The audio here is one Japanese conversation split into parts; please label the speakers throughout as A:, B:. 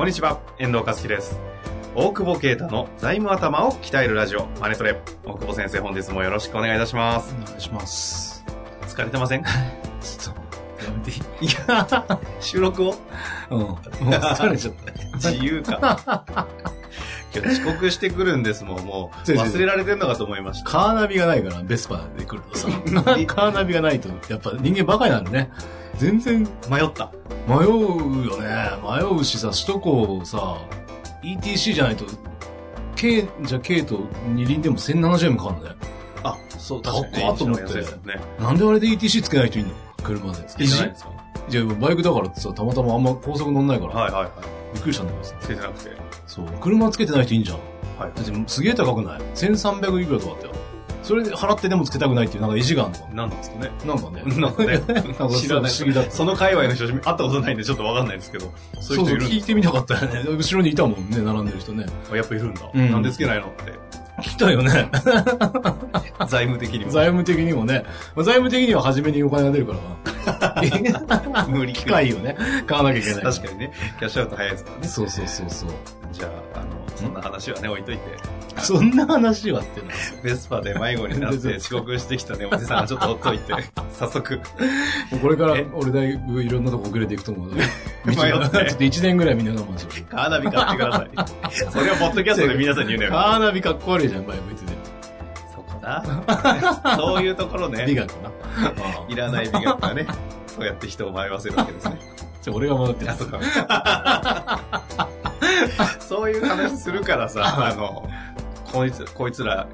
A: こんにちは、遠藤和樹です。大久保啓太の財務頭を鍛えるラジオ、マネトレ。大久保先生、本日もよろしくお願いいたします。
B: お願いします。
A: 疲れてません？い
B: ちょっと、やめていい
A: や、収録を？
B: うん。もう疲れちゃった。
A: 自由か。今日遅刻してくるんですもん、もう忘れられてんのかと思いました。
B: カーナビがないから、ベスパで来るとさ。カーナビがないと、やっぱ人間バカになるね。全然
A: 迷った。
B: 迷うよね。迷うしさ、首都高さ、ETC じゃないと、K、じゃあ K と二輪でも1070円もかかるんだよ。
A: あ、そう、確かにね。
B: 高っと思って
A: ね。
B: なんであれで ETC つけない人いんの？車で。
A: つけてないんですか？
B: じゃあバイクだからってさ、たまたまあんま高速乗んないから、
A: はいはいはい。
B: びっくりしたんだけどさ。
A: つけてなくて。
B: そう、車つけてない人いいんじゃん。
A: はい。
B: だってすげえ高くない ?1300 いくらとかあったよ。それで払ってでもつけたくないっていうなんか意地があるのか
A: 何なんですかね。
B: ななんかね。
A: なんかね
B: なんか
A: 知らない。
B: 不思議だ。
A: その界隈の人、会ったことないんでちょっとわかんないですけど、そういう人いるんです
B: 聞いてみたかったよね。後ろにいたもんね、並んでる人ね。
A: かやっぱいるんだ。
B: うん
A: なんでつけないのって。
B: 聞いたよね。
A: 財務的にも。
B: 財務的にもね。まあ財務的には初めにお金が出るからな。
A: 無理
B: 機械をね、買わなきゃいけない。
A: 確かにね、キャッシュアウト早いですからね。
B: そうそうそうそう。
A: じゃあ、あの、そんな話はね、置いといて、
B: そんな話はってな。
A: ベスパで迷子になって 遅刻してきたね、おじさんがちょっとほっといて、早速、
B: もうこれから
A: え？
B: 俺だいぶいろんなとこ遅れていくと思うので。
A: 迷って
B: ちょっと1年ぐらいみんな我慢し。
A: カーナビ買ってください。それをポッドキャストで皆さんに言うのよ。
B: カーナビかっこ悪いじゃん、前てて。
A: そこな。そういうところね、
B: 美学な。あ
A: いらない美学がね、そうやって人を迷わせるわけですね。
B: じゃあ俺が戻ってる
A: あ、。そうか。そういう話するからさ、あの、こいつ、こいつら、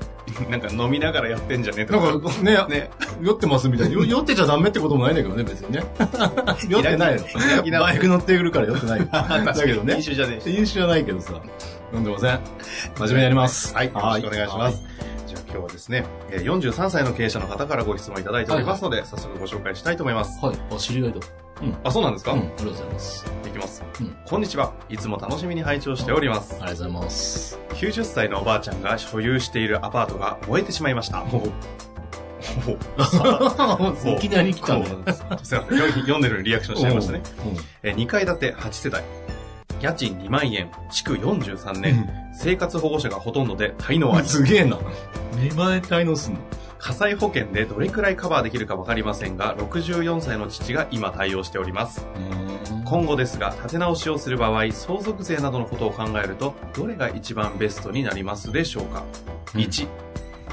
A: なんか飲みながらやってんじゃねえとか。
B: なんかね、
A: ね、
B: 酔ってますみたいな。よ酔ってちゃダメってこともないんだけどね、別にね。酔ってないのバイク乗ってくるから酔ってないよ。
A: だ
B: だけどね
A: 飲。酒じゃねえし。
B: 飲酒じゃないけどさ。飲んでません。真面目にやります。
A: はい、よろしくお願いします。今日はですね、えー43歳の経営者の方からご質問いただいておりますので、早速ご紹介したいと思います。
B: はい。あ、知り合いだ。
A: あ、そうなんですか、
B: うん。ありがとうございます。
A: いきます、
B: うん
A: こんにちは。いつも楽しみに拝聴しております。
B: ありがとうございます。
A: 90歳のおばあちゃんが所有しているアパートが燃えてしまいました。ほう
B: いきなり来たね。
A: すいません読読んでるリアクションしちゃいましたね。えー2階建て8世帯。家賃2万円、築43年、生活保護者がほとんどで滞納あり。
B: すげえな。2万円滞納すんの？
A: 火災保険でどれくらいカバーできるかわかりませんが、64歳の父が今対応しております。今後ですが、建て直しをする場合、相続税などのことを考えると、どれが一番ベストになりますでしょうか、
B: うん
A: ?1、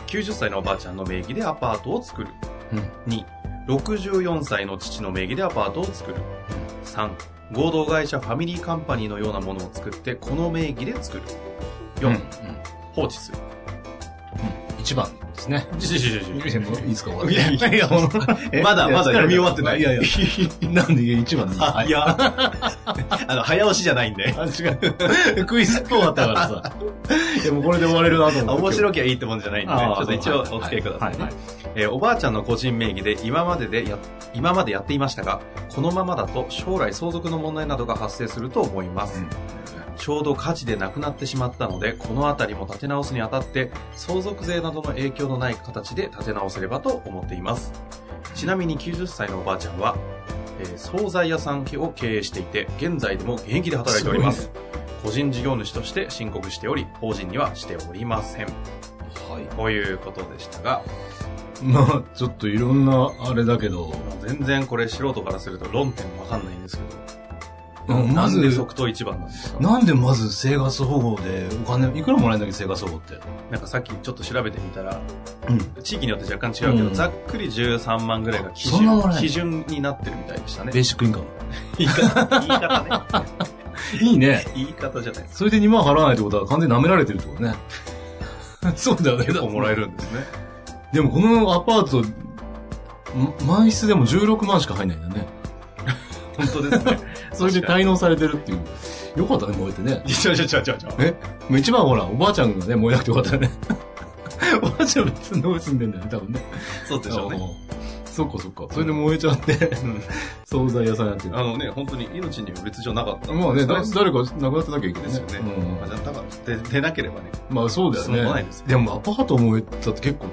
A: 90歳のおばあちゃんの名義でアパートを作る。
B: うん。
A: 2、64歳の父の名義でアパートを作る。3、合同会社ファミリーカンパニーのようなものを作って、この名義で作る。4、
B: うん。
A: 放置する。
B: 一番ですね。いいですか
A: いやいやいやまだまだ読み終わってない
B: いやいや。なんでいや一番でいい
A: あ、いや、あの、早押しじゃないんで。
B: あ、違う。クイズっぽかったからさ。いや、もうこれで終われるなと思って。
A: 面白きゃいいってもんじゃないんで、ちょっと一応お付き合いくださいね。
B: はいはい
A: えーおばあちゃんの個人名義で今まででや、今までやっていましたが、このままだと将来相続の問題などが発生すると思います。ちょうど火事で亡くなってしまったので、この辺りも建て直すにあたって、相続税などの影響のない形で建て直せればと思っています。ちなみに90歳のおばあちゃんは、えー惣菜屋さんを経営していて、現在でも現役で働いております。個人事業主として申告しており、法人にはしておりません。
B: はい。
A: こういうことでしたが、
B: まあ、ちょっといろんな、あれだけど、
A: 全然これ素人からすると論点わかんないんですけど、
B: うんまず
A: なんで即答一番なんですか？
B: なんでまず生活保護でお金、いくらもらえるんだっけ、生活保護って。
A: なんかさっきちょっと調べてみたら、
B: うん。
A: 地域によって若干違うけど、
B: うん
A: ざっくり13万ぐらいが基準基準になってるみたいでしたね。
B: ベーシックインカム。
A: 言い方、言い方ね。
B: いいね。
A: 言い方じゃないですか。
B: それで2万払わないってことは完全に舐められてるってことね。そうだよね。
A: 結構もらえるんですね。
B: でもこのアパート、ん満室でも16万しか入んないんだよね。
A: 本当ですね。
B: それで滞納されてるっていう。よかったね、燃えてね。
A: ちょちょちょちょちょ。
B: えもう一番ほら、おばあちゃんがね、燃えなくてよかったよね。おばあちゃん別の住んでんだよね、多分ね。
A: そうでしょうね。
B: うんそっかそっか。それで燃えちゃって、惣菜屋さんやってる。
A: あのね、本当に命に別状なかった。
B: まあね、誰か亡くなってなきゃいけない
A: ですよね。まあ、じゃあ、だから、出出なければね、
B: まあそうだよ
A: そうないです
B: ね。でもアパート燃えたって結構。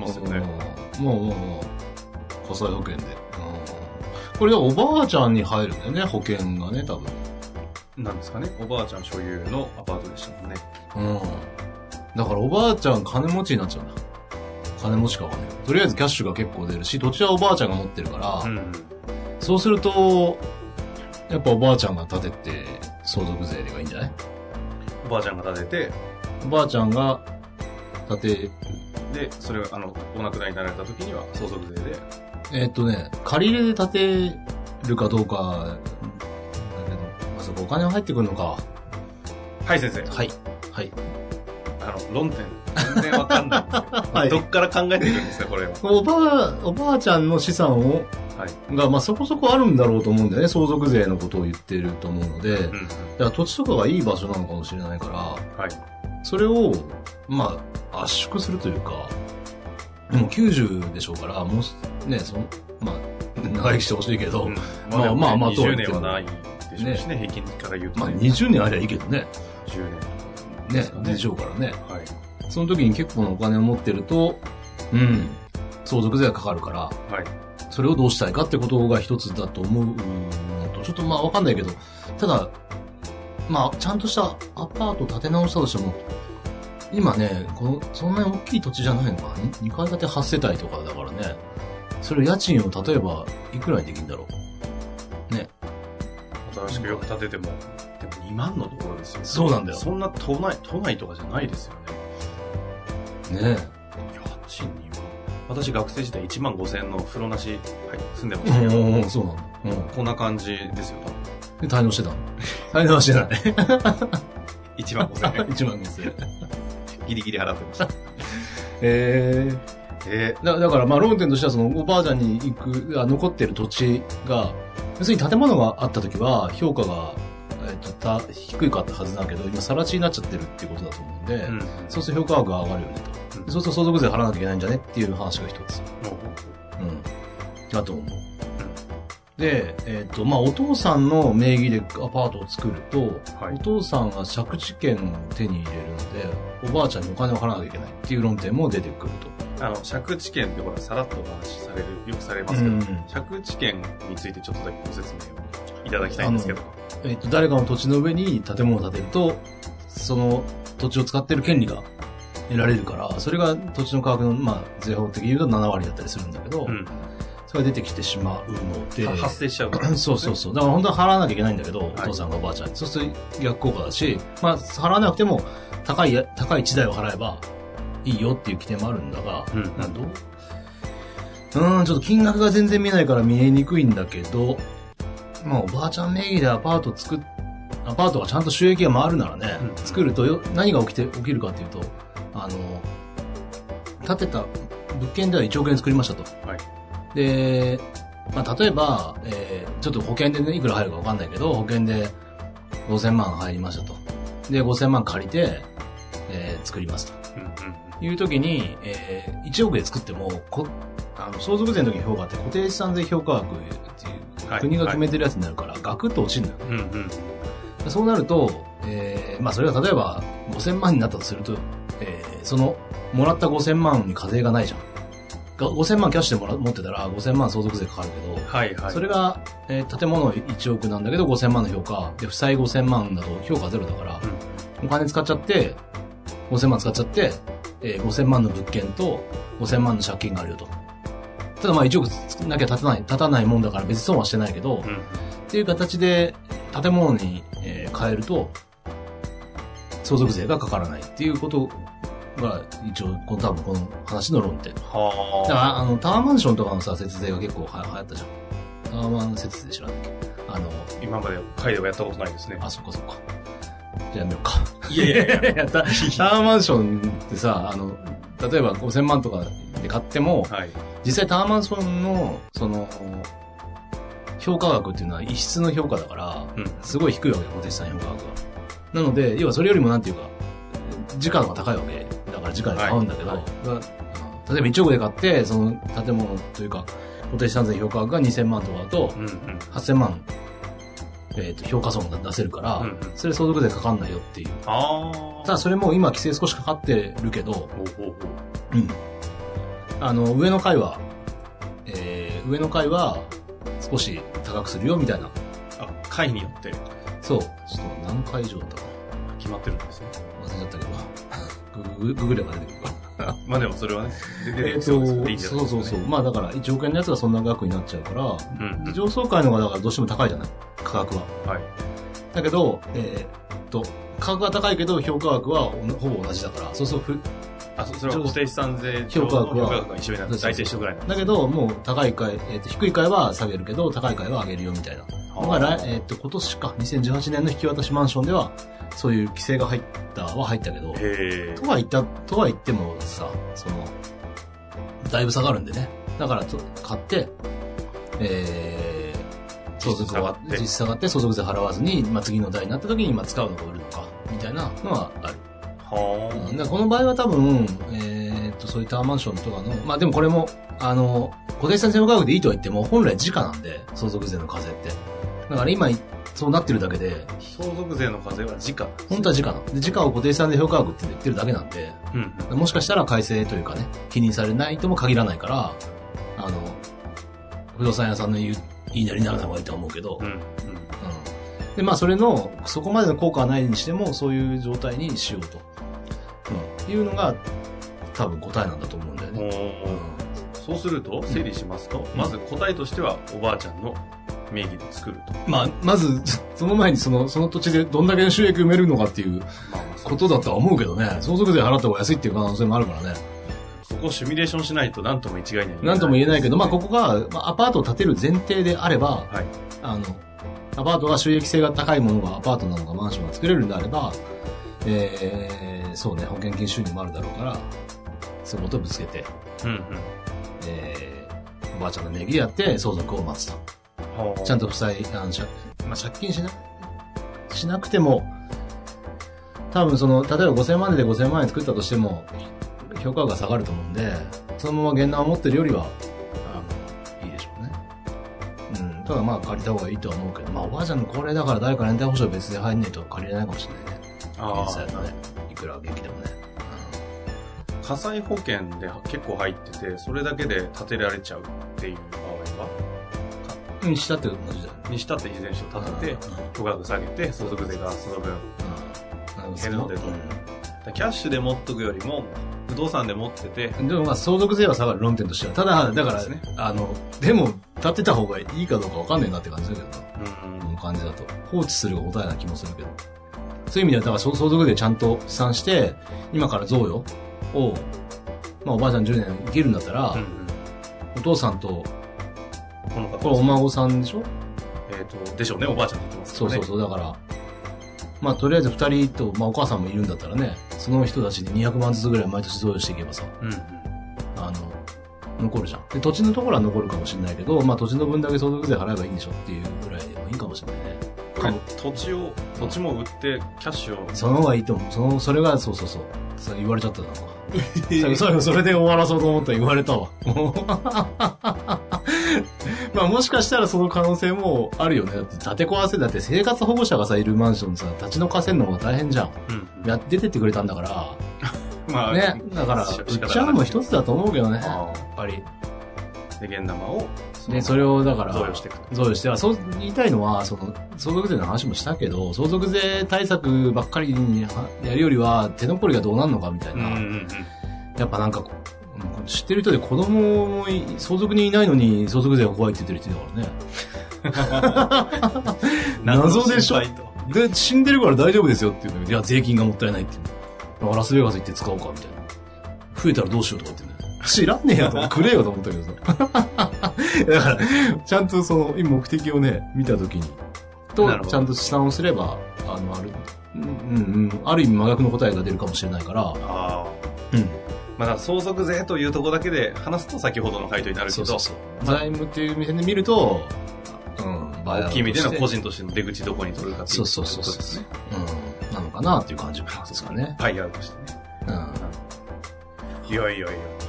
A: ますよね。
B: うんまあまあまあ、火災保険で。うんこれでおばあちゃんに入るんだよね、保険がね、多分。
A: なんですかね。おばあちゃん所有のアパートでしたもんね。
B: うん。だからおばあちゃん金持ちになっちゃうんだ。金持ちかわかんないとりあえずキャッシュが結構出るし、土地はおばあちゃんが持ってるから、
A: ん。
B: そうすると、やっぱおばあちゃんが建てて相続税がいいんじゃない？
A: おばあちゃんが建てて、
B: おばあちゃんが建て、
A: で、それを、あの、お亡くなりになられた時には相続税で、
B: えーっとね、借り入れで建てるかどうか、だけど、あそこお金は入ってくるのか。
A: はい先生。
B: はい。はい。
A: あの、論点、全然わかんないんですけど、
B: はい
A: どっから考えていくんですか、これは。
B: おばあ、おばあちゃんの資産を、
A: はい。
B: が、まあそこそこあるんだろうと思うんだよね。相続税のことを言ってると思うので。
A: うんうん。
B: だから土地とかがいい場所なのかもしれないから、
A: はい。
B: それを、まあ、圧縮するというか、でも90でしょうから、もう、ね、その、まあ、長生きしてほしいけど、
A: うん
B: まあまあまあとは
A: 20
B: 言っても
A: 年はないでしょうしね、平均から言うと
B: まあ
A: ね。
B: 20年ありゃいいけどね。
A: 10年。
B: ね
A: ね
B: でしょうからね。
A: はい。
B: その時に結構なお金を持ってると、うん、相続税がかかるから、
A: はい。
B: それをどうしたいかってことが一つだと思うのと、ちょっとまあわかんないけど、ただ、まあ、ちゃんとしたアパート建て直したとしても、今ね、この、そんなに大きい土地じゃないのかな ?2 階建て8世帯とかだからね、それ家賃を例えば、いくらにできるんだろうね。
A: 新しくよく建てても、でも2万のところですよ。
B: そうなんだよ
A: そんな都内、都内とかじゃないですよね。
B: ね
A: 家賃2万。私学生時代1万5千円の風呂なし、はい、住んでましたけど、
B: うん、そうなの。うん。
A: こんな感じですよ、多分。
B: で、滞納してたの滞納はしてない。
A: 1万5千円。
B: 1万5000円。
A: ギリギリ払ってました。
B: え
A: え
B: ー、だだから、まあ、論点としては、その、おばあちゃんに行く、あ残ってる土地が、要するに建物があった時は、評価が、えっ、と、た、低かったはずだけど、今、更地になっちゃってるっていうことだと思うんで、
A: えうん。
B: そうすると評価額が上がるよねと。
A: うん
B: でそうすると相続税払わなきゃいけないんじゃねっていう話が一つ。うん。だと思う。で、えっ、と、まあ、お父さんの名義でアパートを作ると、
A: はい
B: お父さんが借地権を手に入れるので、おばあちゃんにお金を払わなきゃいけないっていう論点も出てくると。
A: あの、借地権ってほら、さらっとお話しされる、よくされますけど、
B: うん
A: 借地権についてちょっとだけご説明をいただきたいんですけど。
B: えっ、と、誰かの土地の上に建物を建てると、その土地を使ってる権利が得られるから、それが土地の価格の、まあ、税法的に言うと7割だったりするんだけど、
A: うん。
B: それが出てきてしまうので、
A: は発生しちゃうから、
B: そうそうそう。だから本当は払わなきゃいけないんだけど、
A: い
B: お父さんがおばあちゃんに。そうすると逆効果だし、まあ、払わなくても、高い、高い地代を払えばいいよっていう規定もあるんだが、
A: うん
B: なんどうん、ちょっと金額が全然見えないから見えにくいんだけど、まあ、おばあちゃん名義でアパート作っ、アパートがちゃんと収益が回るならね、
A: うん
B: 作るとよ何が起きて、起きるかっていうと、あの、建てた物件では1億円作りましたと。
A: はい。
B: で、まあ、例えば、えーちょっと保険でね、いくら入るかわかんないけど、保険で5000万入りましたと。で、5000万借りて、えー作りますと。いう時に、えー1億で作っても、こあの相続税の時の評価って固定資産税評価額っていう、
A: はい
B: 国が決めてるやつになるから、ガクッと落ちるんだよね。
A: うん。うんうん。
B: そうなると、えーまあそれが例えば5000万になったとすると、えーその、もらった5000万に課税がないじゃん。が5000万キャッシュでもら持ってたら5000万相続税かかるけど、
A: はいはい。
B: それが、えー建物1億なんだけど5000万の評価、で、負債5000万だと評価ゼロだから、お金使っちゃって、5000万使っちゃって、えー5000万の物件と5000万の借金があるよと。ただまあ1億作んなきゃ立たない、立たないもんだから別に損はしてないけど、
A: うん。
B: っていう形で建物に、えー変えると、相続税がかからないっていうことが一応、この多分この話の論点。だか
A: は
B: ら、あの、タワーマンションとかのさ、節税が結構は流行ったじゃん。タワーマン節税知らんあの、
A: あ。今まで会ではやったことないですね。
B: あ、そっかそっか。じゃあやめようか。
A: いやいやいや。
B: いやタタワーマンションってさ、あの、例えば5000万とかで買っても、
A: はい。
B: 実際タワーマンションの、その、評価額っていうのは一室の評価だから、
A: うん。
B: すごい低いわけよ、固定資産評価額が。なので、要はそれよりもなんていうか、時価の方が高いわけ。だからで買うんだけど、例えば1億で買って、その建物というか、固定資産税評価額が2000万とかだと、
A: うんうん。
B: 8000万、えっ、と、評価損が出せるから、
A: うんうん
B: それ相続税かかんないよっていう。
A: ああ。
B: ただそれも今規制少しかかってるけど、
A: ほう
B: ん。あの、上の階は、えー、上の階は少し高くするよみたいな。
A: あ、階によって
B: そう。ちょっと何階以上だったか
A: 決まってるんですね。
B: な忘れちゃったけど。ググれば出てくるか
A: まあでもそれはね、そう。
B: そうそうそう。まあだから1億円のやつがそんな額になっちゃうから、
A: うんうん。
B: 上層階の方がだからどうしても高いじゃない？価格は。
A: はい。
B: だけど、えーっと、価格は高いけど評価額はほぼ同じだから、そうそうふ、
A: あ、そそれは固定資産税
B: 評価額は
A: 一緒になって、大体一緒ぐらい
B: だけど、もう高い階、えーっと、低い階は下げるけど、高い階は上げるよみたいな。のが来、えーっと、今年か、2018年の引き渡しマンションでは、そういう規制が入ったは入ったけど。とは言った、とは言ってもさ、その、だいぶ下がるんでね。だから、と買って、えー、相続は
A: 実質下がって
B: 実質下がって相続税払わずに、まあ、次の代になった時に、まあ、使うのか売るのか、みたいなのはある。
A: は
B: うん、だこの場合は多分、えーっと、そういうタワーマンションとかの、まあでもこれも、あの、固定資産税価格でいいとは言っても、本来時価なんで、相続税の課税って。だから今、そうなってるだけで、
A: あ。相続税の課税は時価。
B: 本当は時価なの。で、時価を固定資産税評価額って言ってるだけなんで、
A: うんうん。
B: もしかしたら改正というかね、気にされないとも限らないから、あの、不動産屋さんの言う、言いなりにならない方がいいとは思うけど、
A: うんうん。
B: うんで、まあ、それの、そこまでの効果はないにしても、そういう状態にしようと。うん。いうのが、多分答えなんだと思うんだよね。
A: おーそうすると、整理しますと、まず答えとしては、おばあちゃんの名義で作ると。
B: まあ、まず、その前にその、その土地でどんだけの収益埋めるのかっていうことだとは思うけどね、相続税払った方が安いっていう可能性もあるからね。
A: そこをシミュレーションしないと何とも一概には言え
B: なんとも言えないけど、まあ、こ
A: こ。
B: こが、まあ、アパートを建てる前提であれば、
A: はい。
B: あの、アパートが収益性が高いものがアパートなのかマンションが作れるんであれば、えー、そうね、保険金収入もあるだろうから、そういうことをぶつけて、
A: うんうん。
B: えー、おばあちゃんの名義でやって相続を待つと。
A: はあ
B: ちゃんと負債、あの、借まあ、借金しな、しなくても、多分その、例えば5000万円で5000万円作ったとしても、評価額が下がると思うんで、そのまま現段を持ってるよりは、あの、いいでしょうね。うん。ただまあ借りた方がいいとは思うけど、まあおばあちゃんの高齢だから誰か連帯保証別で入んないと借りれないかもしれないね。
A: ああ
B: ね。いくら元気でもね。
A: 火災保険で結構入ってて、それだけで建てられちゃうっていう場合は、
B: うん、したって同じだよね。
A: にしたっていずれにしろ建てて、
B: うん
A: 価格下げて、相続税がその分。
B: うん。
A: 減るのでとキャッシュで持っとくよりも、不動産で持ってて、
B: でもまあ相続税は下がる論点としては。ただ、だから、
A: ね
B: あの、でも、立てた方がいいかどうかわかんないなって感じだけどな。
A: うん
B: この感じだと。放置するが答えな気もするけど。そういう意味では、だから相相続税ちゃんと試算して、今から贈与を、まあおばあちゃん10年生きるんだったら、
A: うん
B: お父さんと、
A: この方
B: これお孫さんでしょ？
A: えっ、と、でしょうね、おばあちゃんって言ってますからね。
B: そうそうそう。だから、まあとりあえず二人と、まあお母さんもいるんだったらね、その人たちに200万ずつぐらい毎年贈与していけばさ、
A: うんうん。
B: あの、残るじゃん。で、土地のところは残るかもしれないけど、まあ土地の分だけ相続税払えばいいんでしょっていうぐらいでもいいかもしれないね。
A: これ、土地を、土地も売って、キャッシュを、
B: その方がいいと思う。その、それが、そうそうそう。それ言われちゃったな。最後、それで終わらそうと思ったら言われたわ。まあもしかしたらその可能性もあるよね。だって建て壊せ、だって生活保護者がさ、いるマンションさ、立ち退かせんのが大変じゃん。
A: うん。
B: や、出てってくれたんだから。
A: まあ、
B: ね。だから、
A: し
B: 売っちゃうのも一つだと思うけどね。や
A: あ
B: っぱり。
A: で、現玉を、
B: ね、それをだから、
A: 贈与していくと。
B: 贈与しては、そう言いたいのは、その、相続税の話もしたけど、相続税対策ばっかりにはやるよりは、手残りがどうなるのかみたいな。
A: うんうんうん。
B: やっぱなんか知ってる人で子供もい相続人いないのに相続税が怖いって言ってる人だからね。謎でしょ？で、死んでるから大丈夫ですよって言ういや、税金がもったいないって言うラスベガス行って使おうかみたいな。増えたらどうしようとか言ってね。知らんねえよと、くれよと思ったけどさ。だから、ちゃんとその、今目的をね、見たときに、とちゃんと試算をすれば、あの、ある、うんうんうん、ある意味真逆の答えが出るかもしれないから、
A: ああ。
B: うん。
A: まだ相続税というところだけで話すと先ほどの回答になるけど、
B: そうそうそう。財務っていう目線で見ると、うん、
A: 大きい意味での個
B: 人
A: 人としての出口どこに取るかっていう
B: そうそうそうそう。うん、なのかなっていう感じですかね。
A: パイアウトしてね。
B: うん。
A: いやいやいや、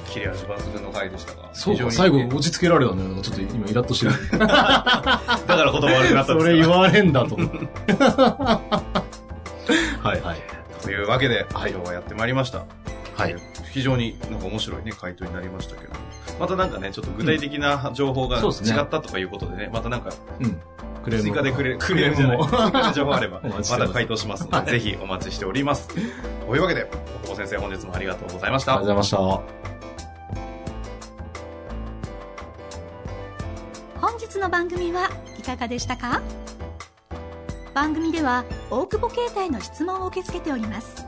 A: 切れ味抜群の回でしたが。
B: そうか、最後落ち着けられたね。ちょっと今イラッとしてる。
A: だから言葉悪くなったんです
B: それ言
A: か
B: われんだと。はいはい。
A: というわけで、
B: はい
A: 今日はやってまいりました。
B: はい。
A: 非常になんか面白いね、回答になりましたけど。またなんかね、ちょっと具体的な情報が違ったとかいうことでね、またなんか
B: うん。クレーム
A: 追加でくれ、
B: クレームも。
A: 追加で情報あれば、
B: お
A: また回答しますので、ぜひお待ちしております。というわけで、大久保先生本日もありがとうございました
B: ありがとう。ございました。
C: 本日の番組はいかがでしたか？番組では大久保携帯の質問を受け付けております